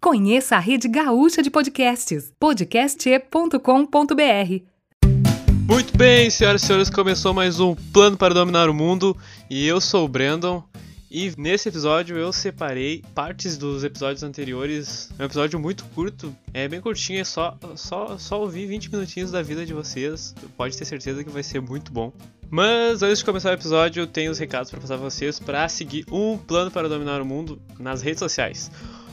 Conheça a rede gaúcha de podcasts, podcast.com.br. Muito bem, senhoras e senhores, começou mais um Plano para Dominar o Mundo e eu sou o Brandon. E nesse episódio eu separei partes dos episódios anteriores. É um episódio muito curto, é bem curtinho, é só, só, só ouvir 20 minutinhos da vida de vocês. Pode ter certeza que vai ser muito bom. Mas antes de começar o episódio, eu tenho os recados para passar para vocês para seguir um plano para dominar o mundo nas redes sociais.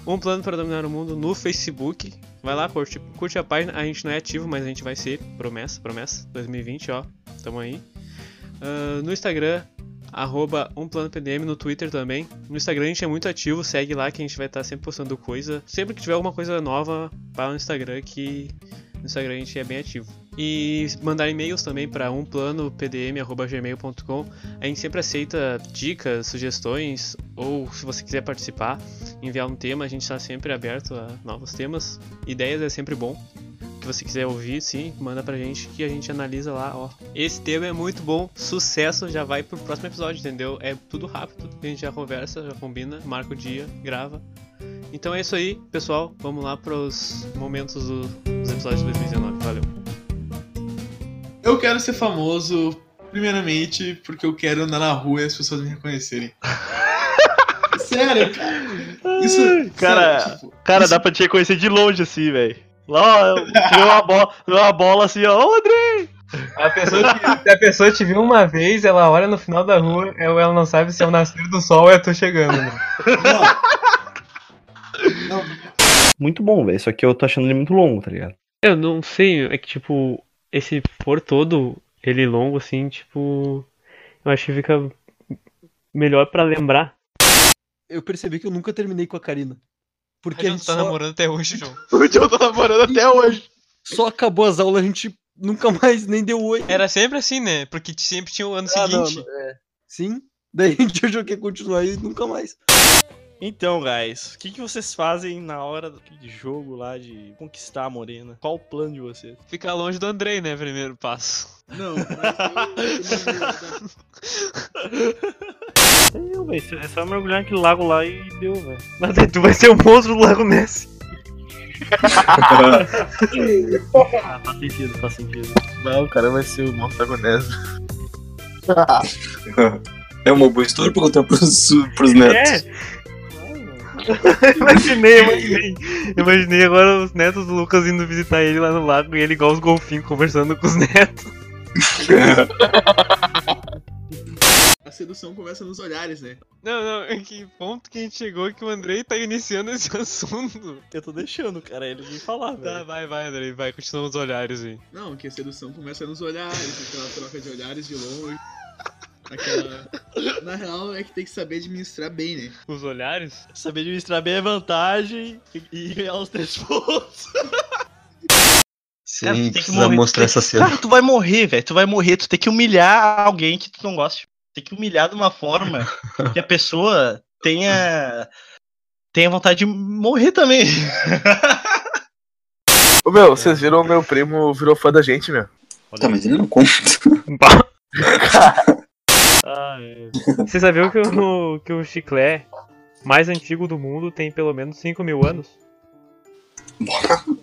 Um plano para dominar o mundo no Facebook. Vai lá, curte, curte a página. A gente não é ativo, mas a gente vai ser. Promessa, promessa. 2020, ó. Tamo aí. Uh, no Instagram, arroba umplanopdm, no Twitter também. No Instagram a gente é muito ativo, segue lá que a gente vai estar sempre postando coisa. Sempre que tiver alguma coisa nova, vai no Instagram que no Instagram a gente é bem ativo. E mandar e-mails também para umplanopdm.gmail.com. A gente sempre aceita dicas, sugestões, ou se você quiser participar, enviar um tema, a gente está sempre aberto a novos temas. Ideias é sempre bom que você quiser ouvir, sim, manda pra gente que a gente analisa lá, ó. Esse tema é muito bom, sucesso, já vai pro próximo episódio, entendeu? É tudo rápido, a gente já conversa, já combina, marca o dia, grava. Então é isso aí, pessoal. Vamos lá pros momentos do, dos episódios de 2019. Valeu. Eu quero ser famoso, primeiramente, porque eu quero andar na rua e as pessoas me reconhecerem. sério, cara. Isso, cara, sério, tipo, cara isso- dá pra te reconhecer de longe assim, velho. Lá, ó, tirou uma bola, tirou uma bola assim, ó, ô Andrei! A pessoa, que, se a pessoa te viu uma vez, ela olha no final da rua, ela ela não sabe se é o nascer do sol ou é tu chegando. Né? Não, Muito bom, velho. Só que eu tô achando ele muito longo, tá ligado? Eu não sei, é que tipo, esse for todo, ele longo assim, tipo. Eu acho que fica melhor pra lembrar. eu percebi que eu nunca terminei com a Karina. Porque A a gente tá só, namorando até hoje, João. O Joe tá namorando até hoje. só acabou as aulas, a gente nunca mais nem deu oi. Era sempre assim, né? Porque sempre tinha o ano Ah, não, seguinte. não, é. Sim. Daí a gente achou que ia continuar e nunca mais. Então, guys, o que, que vocês fazem na hora do de jogo lá de conquistar a morena? Qual o plano de vocês? Ficar longe do Andrei, né? Primeiro passo. não, mas eu- Eu, velho. É só mergulhar naquele lago lá e deu, velho. Mas aí tu vai ser o monstro do Lago Ness. Ah, faz sentido, faz sentido. Não, o cara vai ser o monstro agonesa. é uma boa história pra contar pros, pros netos. imaginei, imaginei. Imaginei agora os netos do Lucas indo visitar ele lá no lago e ele igual os golfinhos conversando com os netos. a sedução começa nos olhares, né? Não, não, é que ponto que a gente chegou que o Andrei tá iniciando esse assunto. Eu tô deixando, cara, ele vir falar, Tá, velho. vai, vai, Andrei, vai, continua os olhares aí. Não, que a sedução começa nos olhares, aquela troca de olhares de longe. Aquela. Na real é que tem que saber administrar bem, né? Os olhares? Saber administrar bem a vantagem e- e ganhar os três pontos. Sim, Cara, tu tem que precisa morrer, mostrar essa cena. Cara, tu vai morrer, velho. Tu vai morrer. Tu tem que humilhar alguém que tu não gosta. Tem que humilhar de uma forma que a pessoa tenha. tenha vontade de morrer também. Ô meu, vocês viram o meu primo virou fã da gente, meu. Tá, mas ele não conta. Ah, é. Você sabia que o, que o chiclé mais antigo do mundo tem pelo menos 5 mil anos?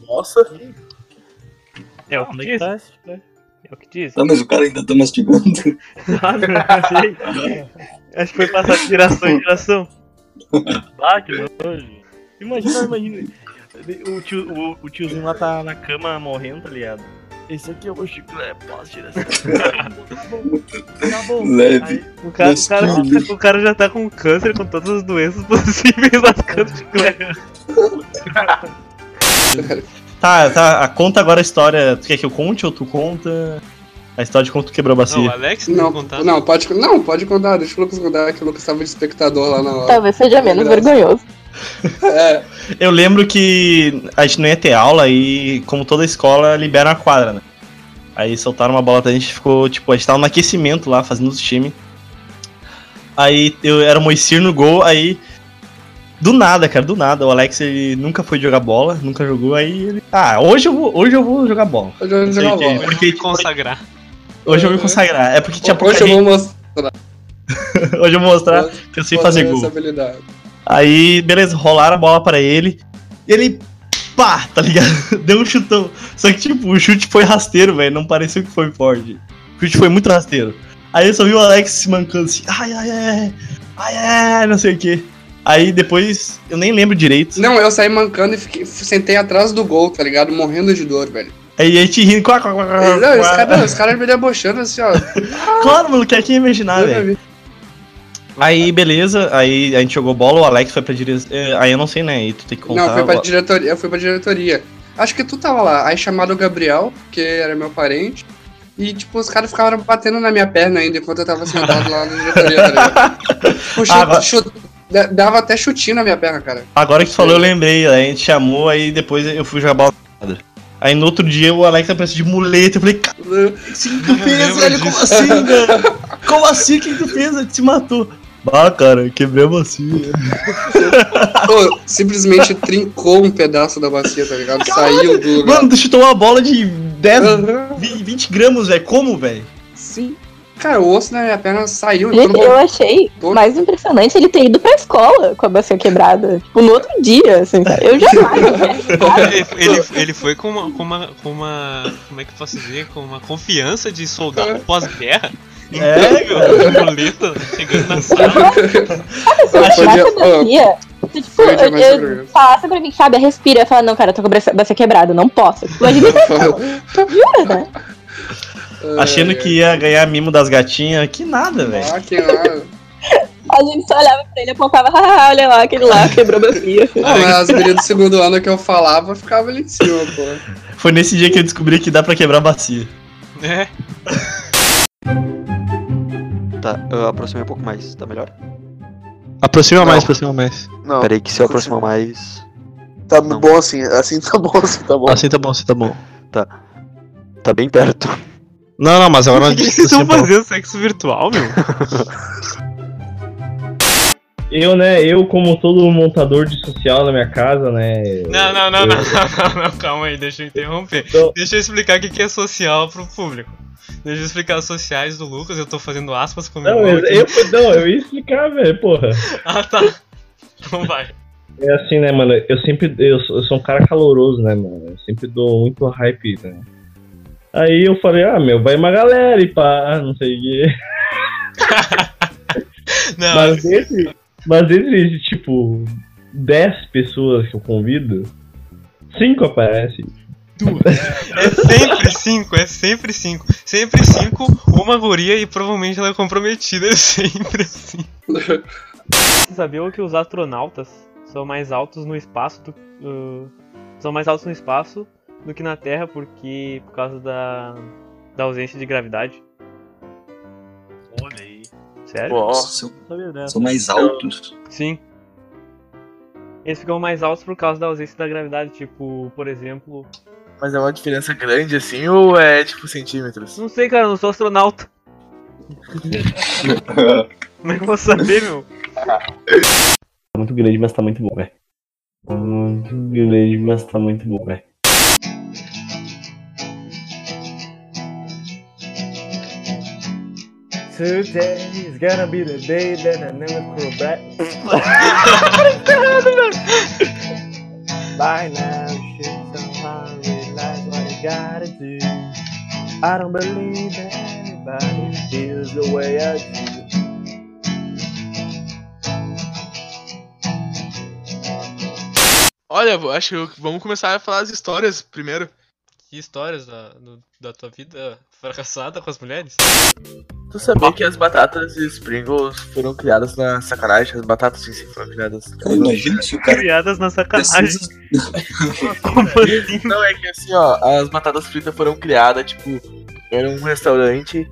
Nossa. É o que Onde é que diz. tá esse chiclete? É o que diz. Tá, mas o cara ainda tá mastigando. Ah, não sei. Acho que foi passado de geração em geração. Ah, que nojo. Imagina, imagina. O, tio, o, o tiozinho lá tá na cama morrendo, tá ligado? Esse aqui é o meu chiclete, posso tirar essa Tá bom. Tá bom. Leve. Aí, O cara, o, cara, Mastigando. o cara já tá com câncer, com todas as doenças possíveis lascando chiclete. Tá, tá. Conta agora a história. Tu quer que eu conte ou tu conta? A história de como tu quebrou a Não, o bacia. Alex tem Não, contar. não, pode, não, pode contar, deixa o Lucas contar que o Lucas tava de espectador lá na hora. Talvez seja menos Graças. vergonhoso. É, Eu lembro que a gente não ia ter aula e, como toda escola, libera uma quadra, né? Aí soltaram uma bola pra gente, ficou, tipo, a gente tava no aquecimento lá, fazendo os times. Aí eu era o Moicir no gol, aí. Do nada, cara, do nada. O Alex ele nunca foi jogar bola, nunca jogou, aí ele. Ah, hoje eu vou, hoje eu vou jogar bola. hoje eu vou jogar bola. Hoje eu vou me consagrar. Hoje eu vou me consagrar. É porque tinha pouca Hoje eu gente. vou mostrar Hoje eu vou mostrar que eu sei fazer gol. Aí, beleza, rolaram a bola pra ele. E ele, pá, tá ligado? Deu um chutão. Só que, tipo, o chute foi rasteiro, velho. Não pareceu que foi forte. O chute foi muito rasteiro. Aí eu só vi o Alex se mancando assim, ai, ai, ai, ai, ai, não sei o que. Aí depois, eu nem lembro direito. Não, eu saí mancando e fiquei, sentei atrás do gol, tá ligado? Morrendo de dor, velho. Aí a gente rindo, quá, quá, quá, quá, Não, os caras os caras me debochando assim, ó. Claro, mano, que ia imaginar, Eu velho. Aí, beleza, aí a gente jogou bola, o Alex foi pra direção. Aí eu não sei, né? Aí tu tem que contar. Não, eu fui pra diretoria, eu fui pra diretoria. Acho que tu tava lá. Aí chamaram o Gabriel, que era meu parente. E, tipo, os caras ficavam batendo na minha perna ainda enquanto eu tava sentado lá na diretoria, tá chute- Ah, chute- dava até chutinho na minha perna, cara. Agora que tu falou, eu lembrei. Aí a gente chamou, aí depois eu fui jogar bola. Aí no outro dia o Alex apareceu de muleta. Eu falei, cara, assim que tu fez, velho? Como assim, velho? Como assim? O que que tu fez? Ele te matou. Ah, cara, quebrei a bacia. Pô, simplesmente trincou um pedaço da bacia, tá ligado? Saiu do lugar. Mano, tu chutou uma bola de 10, Aham, 20 gramas, velho. Como, velho? Sim. Cara, o osso na minha perna saiu. Gente, eu achei Tô- mais impressionante ele ter ido pra escola com a bacia quebrada. Tipo, no outro dia, assim, cara. Eu jamais. né? Ele, ele, ele foi com uma, com uma. com uma. Como é que eu posso dizer? Com uma confiança de soldado pós-guerra. É, Incrível, muleta chegando na sala. Se eu Foi tivesse dia- a bacia, se, tipo, eu, eu falasse pra mim, sabe, respira, eu falava, não, cara, eu tô com a bacia bacia quebrada, não posso. Imagina isso, jura, né? Achando que ia ganhar mimo das gatinhas. Que nada, velho. Ah, que nada. A gente só olhava pra ele e apontava, ah, olha lá, aquele lá quebrou a bacia. Não, mas as gurias do segundo ano que eu falava ficava ali em cima, pô. Foi nesse dia que eu descobri que dá pra quebrar a bacia. É. Tá, eu aproximei um pouco mais, tá melhor? Aproxima mais, aproxima mais. Não, Peraí que se eu aproximar mais. tá não. bom assim. Assim tá bom, assim tá bom. Assim tá bom, assim tá bom. Tá bem perto. Não, não, mas agora é não assim, disse que estão fazendo sexo virtual, meu. Eu, né, eu como todo montador de social na minha casa, né. Não, não, não, não, não, não, não, calma aí, deixa eu interromper. Então- Deixa eu explicar o que é social pro público. Deixa eu explicar os sociais do Lucas, eu tô fazendo aspas com Não, mão eu, eu, não, eu ia explicar, velho, porra. Ah, tá. Então vai. É assim, né, mano? Eu sempre. Eu sou, eu sou um cara caloroso, né, mano? Eu sempre dou muito hype, né? Aí eu falei, ah, meu, vai uma galera e pá, não sei o quê. Não, Mas desde, mas desde, tipo, 10 pessoas que eu convido, 5 aparecem. é sempre cinco, é sempre cinco. Sempre cinco, uma guria e provavelmente ela é comprometida, é sempre assim. Você sabia que os astronautas são mais altos no espaço do, uh, são mais altos no espaço do que na Terra porque por causa da, da ausência de gravidade? Sério? Ó, São, não sabia dessa. são mais altos. Sim. Eles ficam mais altos por causa da ausência da gravidade, tipo, por exemplo, Mas é uma diferença grande assim ou é tipo centímetros? não sei, cara, eu não sou astronauta. Como é que eu vou saber, meu? Tá muito grande, mas tá muito bom, velho. Muito grande, mas tá muito bom, velho. Today is gonna be the day that I never grow back. By now, should somehow realize what you gotta do. I don't believe anybody feels the way I do. Olha, acho que vamos começar a falar as histórias primeiro. Que histórias da, do- da tua vida fracassada com as mulheres? Tu sabia que as batatas de Sprinkles foram criadas na sacanagem? As batatas em si foram criadas. Cara, imagina se o cara Criadas na sacanagem. Como assim? Não, é que assim, ó, as batatas fritas foram criadas, tipo, era um restaurante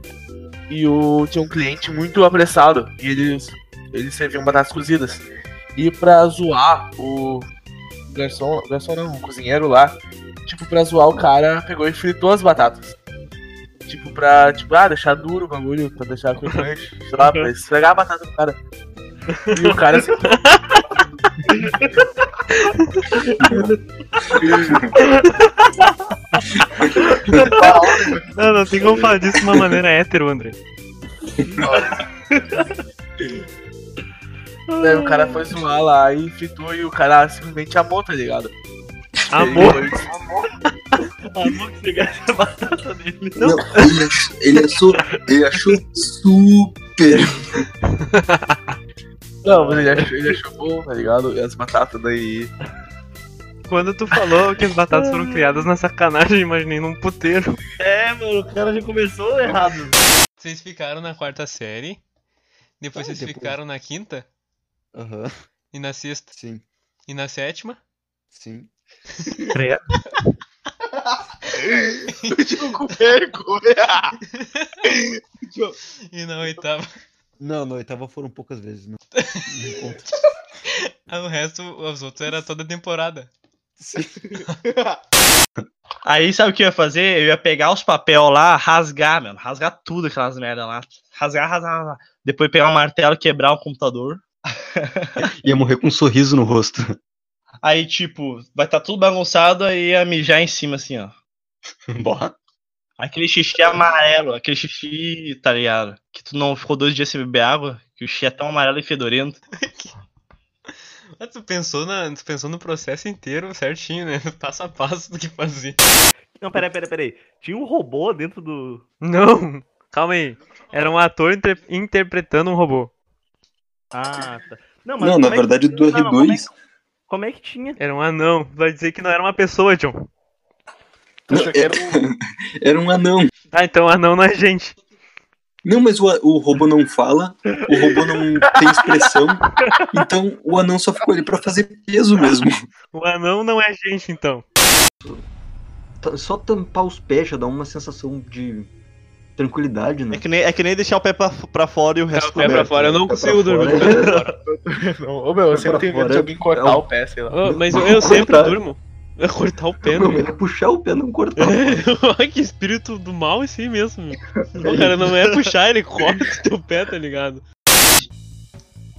e o, tinha um cliente muito apressado e eles, eles serviam batatas cozidas. E pra zoar o garçom, garçom não, o cozinheiro lá, tipo, pra zoar o cara, pegou e fritou as batatas. Tipo, pra, tipo, ah, deixar duro o bagulho, pra deixar crocante, sei lá, pra esfregar a batata do cara. E o cara assim, Não, não tem como falar disso de uma maneira hétero, André. Daí o cara foi zoar lá e fritou e o cara simplesmente amou, tá ligado? Amor? Amor. Amor que você gasta a batata dele. Não, ele, ach- ele achou, ele achou super. Não, mas ele achou, ele achou bom, tá ligado? E as batatas daí. Quando tu falou que as batatas foram criadas na sacanagem, eu imaginei num puteiro. É, mano, o cara já começou errado. Vocês ficaram na quarta série, depois Ah, vocês depois. ficaram na quinta, Aham. e na sexta, Sim. e na sétima, Sim. Eu com vergonha! e na oitava. Não, na oitava foram poucas vezes. Não, não conta. Ah, O resto, os outros era toda temporada. Aí sabe o que eu ia fazer? Eu ia pegar os papel lá, rasgar, mano. Rasgar tudo aquelas merda lá. Rasgar, rasgar, rasgar. Depois pegar um martelo, quebrar o computador. Ia morrer com um sorriso no rosto. Aí, tipo, vai estar tudo bagunçado aí ia mijar em cima, assim, ó. Bora. Aquele xixi amarelo, aquele xixi, tá ligado? Que tu não ficou dois dias sem beber água, que o xixi é tão amarelo e fedorento. Ah, tu pensou, na, tu pensou no processo inteiro certinho, né? Passo a passo do que fazer. Não, peraí, peraí, peraí. Tinha um robô dentro do. Não, calma aí. Era um ator inter- interpretando um robô. Ah, tá. Não, Não, como na é que- verdade do Não, não, como é R2. que- é tinha? Era um anão. Vai dizer que não era uma pessoa, John. Não, era, era um anão. Ah, então anão não é gente. Não, mas o, o robô não fala, o robô não tem expressão, então o anão só ficou ali pra fazer peso mesmo. O anão não é gente, então. Só tampar os pés já dá uma sensação de tranquilidade, né? É que nem, é que nem deixar o pé pra, pra fora e o resto o pé pra fora, eu não Pé pra consigo dormir com o pé pra fora. Não, ô meu, eu sempre tenho medo de é- alguém cortar é um- o pé, sei lá. Ô, mas eu, eu sempre durmo. É cortar o pé, Não, ele é puxar o pé, não cortar. Olha que espírito do mal esse aí mesmo. meu. O cara não é puxar, ele corta o teu pé, tá ligado?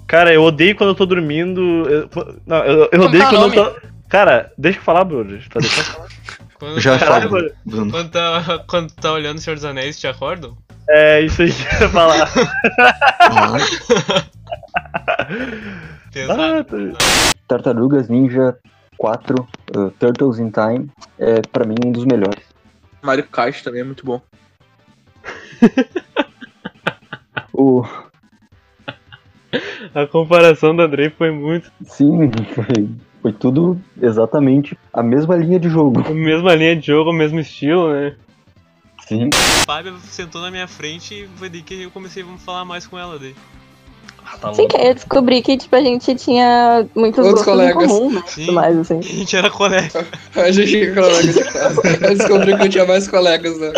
Cara, eu odeio quando eu tô dormindo. eu- não, eu, eu odeio quando eu tô. Cara, deixa eu falar, Bruno. Tá deixando falar. Quando Já tá, falo. Bruno. quando tá, quando tá olhando o Senhor dos Anéis, te acordam? É isso aí que eu ia falar. Tartarugas Ninja 4, uh, Turtles in Time, é pra mim um dos melhores. Mario Kart também é muito bom. O, A comparação do Andrei foi muito. sim, foi, foi tudo exatamente a mesma linha de jogo. A mesma linha de jogo, o mesmo estilo, né? Sim. A Fábia sentou na minha frente e foi daí que eu comecei a falar mais com ela daí. Sim, que eu descobri que, tipo, a gente tinha muitos Outros colegas. comum, né? Sim. Tudo mais, assim. A gente era colega. A gente é colega de classe. Eu descobri que eu tinha mais colegas, né?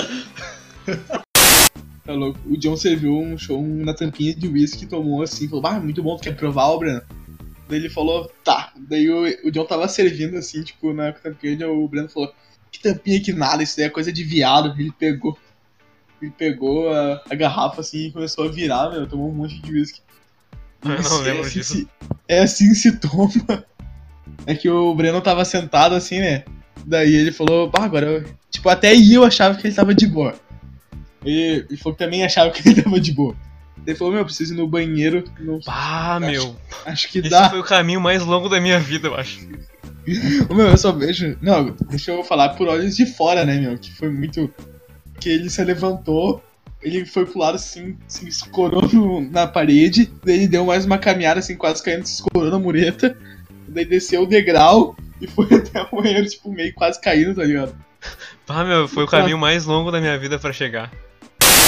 Tá louco. O John serviu um show na tampinha de whisky, tomou assim, falou, ah, muito bom, tu quer provar, ô Breno? Daí ele falou, tá. Daí o, o John tava servindo assim, tipo, na tampinha, o Breno falou, que tampinha que nada, isso daí é coisa de viado. Ele pegou. Ele pegou a, a garrafa assim e começou a virar, meu, tomou um monte de whisky. Eu não lembro é assim disso. se- é assim se toma. É que o Breno tava sentado assim, né? Daí ele falou, ah, agora eu... Tipo, até eu achava que ele tava de boa. Ele, ele falou que também achava que ele tava de boa. Daí ele falou, meu, eu preciso ir no banheiro. Não... Ah, meu. Acho que Esse dá. foi o caminho mais longo da minha vida, eu acho. Meu, eu só vejo. Não, deixa eu falar por olhos de fora, né, meu? Que foi muito. Que ele se levantou, ele foi pro lado assim, se escorou no- na parede, daí ele deu mais uma caminhada assim, quase caindo, se escorou na mureta, daí desceu o degrau e foi até o banheiro, tipo, meio quase caindo, tá ligado? Ah, meu, foi o caminho mais longo da minha vida pra chegar.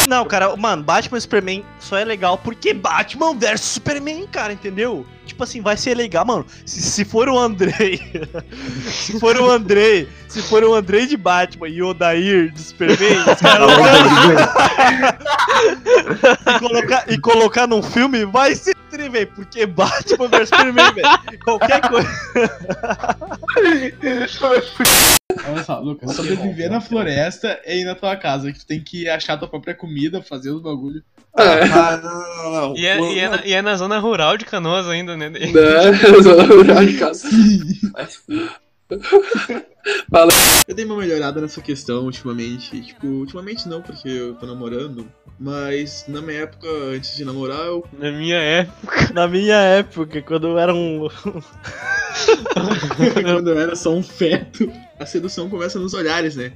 Não, cara, mano, Batman e Superman só é legal porque Batman versus Superman, cara, entendeu? Tipo assim, vai ser legal, mano. Se, se for o Andrei. se for o Andrei. Se for o Andrei de Batman e o Odair de Superman, os caras vão- e, colocar, e colocar num filme, vai ser tri, velho. Porque Batman versus Superman, velho. Qualquer coisa. Olha só, Lucas, sobreviver na floresta é ir na tua casa, que tu tem que achar tua própria comida, fazer os bagulho. Ah, não, não, não. E é, e, é na, e é na zona rural de Canoas ainda, né? Né? Zona rural de casa. Fala. Eu dei uma melhorada nessa questão ultimamente. Tipo, ultimamente não, porque eu tô namorando. Mas na minha época, antes de namorar, eu. Na minha época. Na minha época, quando eu era um. Quando eu era só um feto, a sedução começa nos olhares, né?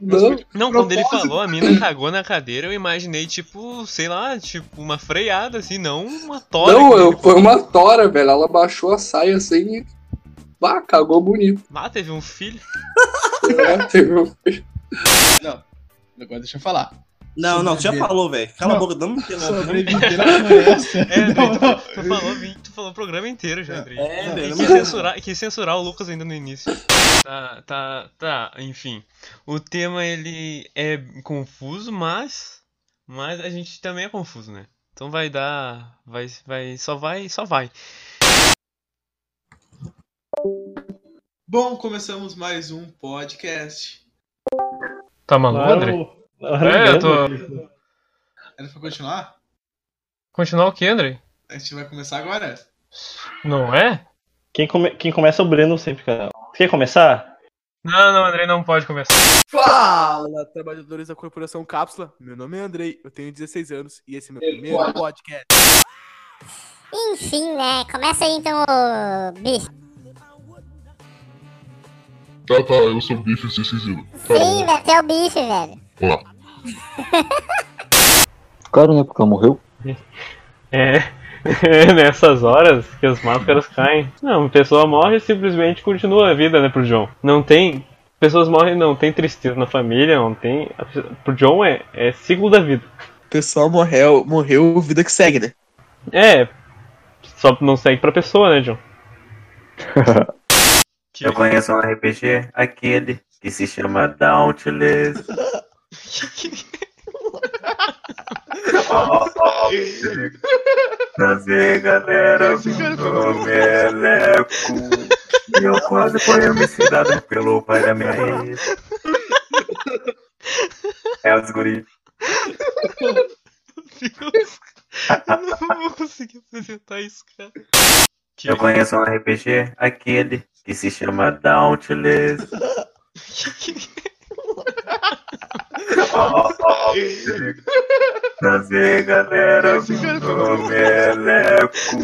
Não, Não, quando ele falou, a mina cagou na cadeira, eu imaginei, tipo, sei lá, tipo, uma freada, assim, não uma tora. Não, eu, ele- foi uma tora, velho. Ela baixou a saia assim e. Bah, cagou bonito. Ah, teve um filho. É, teve um- Não, agora deixa eu falar. Não, não, tu já falou, velho. Cala a boca, não me. Sobreviver na floresta. É, Andrei, Não, tu, tu falou, tu falou o programa inteiro já, Andrei. É, E velho, quis não- censurar, quis censurar o Lucas ainda no início. Tá, tá, tá, enfim. O tema, ele é confuso, mas... Mas a gente também é confuso, né? Então vai dar... Vai, vai, só vai, só vai. Bom, começamos mais um podcast. Tá maluco, Claro, É, eu tô... Era pra continuar? Continuar o que, Andrei? A gente vai começar agora? Não é? Quem, come- quem começa é o Breno sempre, cara. Quer começar? Não, não, Andrei não pode começar. Fala, trabalhadores da Corporação Cápsula. Meu nome é Andrei, eu tenho 16 anos e esse é meu primeiro podcast. Enfim, né? Começa aí então o bicho. Tá, tá, eu sou o bife Cecílio. Tá Sim, velho, você é o bicho, velho. Olá. Claro, né? Porque ela morreu. É, é nessas horas que as máscaras caem. Não, a pessoa morre e simplesmente continua a vida, né, pro John. Não tem. Pessoas morrem, não tem tristeza na família, não tem. Pro John é, é ciclo da vida. O pessoal morreu, morreu, vida que segue, né? É. Só não segue pra pessoa, né, John? Eu conheço um RPG, aquele que se chama Dauntless. Prazer, galera, meu nome é Leco. E eu quase fui homicida pelo pai da minha ex. É os guri. Eu não vou conseguir apresentar isso, cara. Eu conheço um RPG, aquele que se chama Dauntless. Prazer, galera, meu nome é Leco.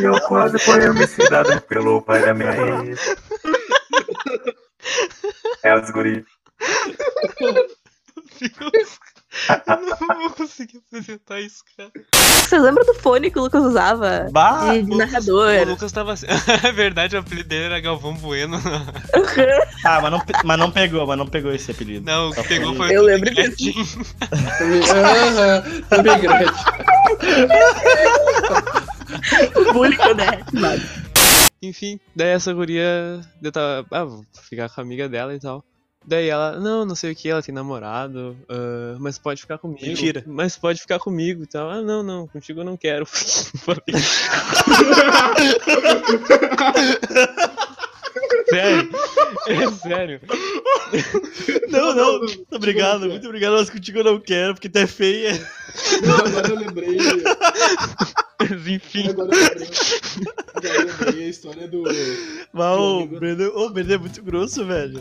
E eu quase fui homicida pelo pai da minha ex. É os guri. Eu não vou conseguir apresentar isso, cara. Vocês lembram do fone que o Lucas usava? Bah, de, de narrador. O Lucas tava. É verdade, o apelido dele era Galvão Bueno. Ah, mas não, mas não pegou, mas não pegou esse apelido. Não, o que Só pegou foi- Eu o lembro Gretchen. Aham, também grande. O bullying né? Enfim, daí essa guria. Eu tava. Ah, vou ficar com a amiga dela e tal. Daí ela, não, não sei o que, ela tem namorado, ah, mas pode ficar comigo. Mentira. Mas pode ficar comigo e tal. Ah, não, não, contigo eu não quero. Sério, é sério. Não, não, muito obrigado, muito obrigado, mas contigo eu não quero, porque tu é feia. Agora eu lembrei. Mas enfim. Agora eu lembrei. Agora eu lembrei a história do. Mas o Breno, o Breno é muito grosso, velho.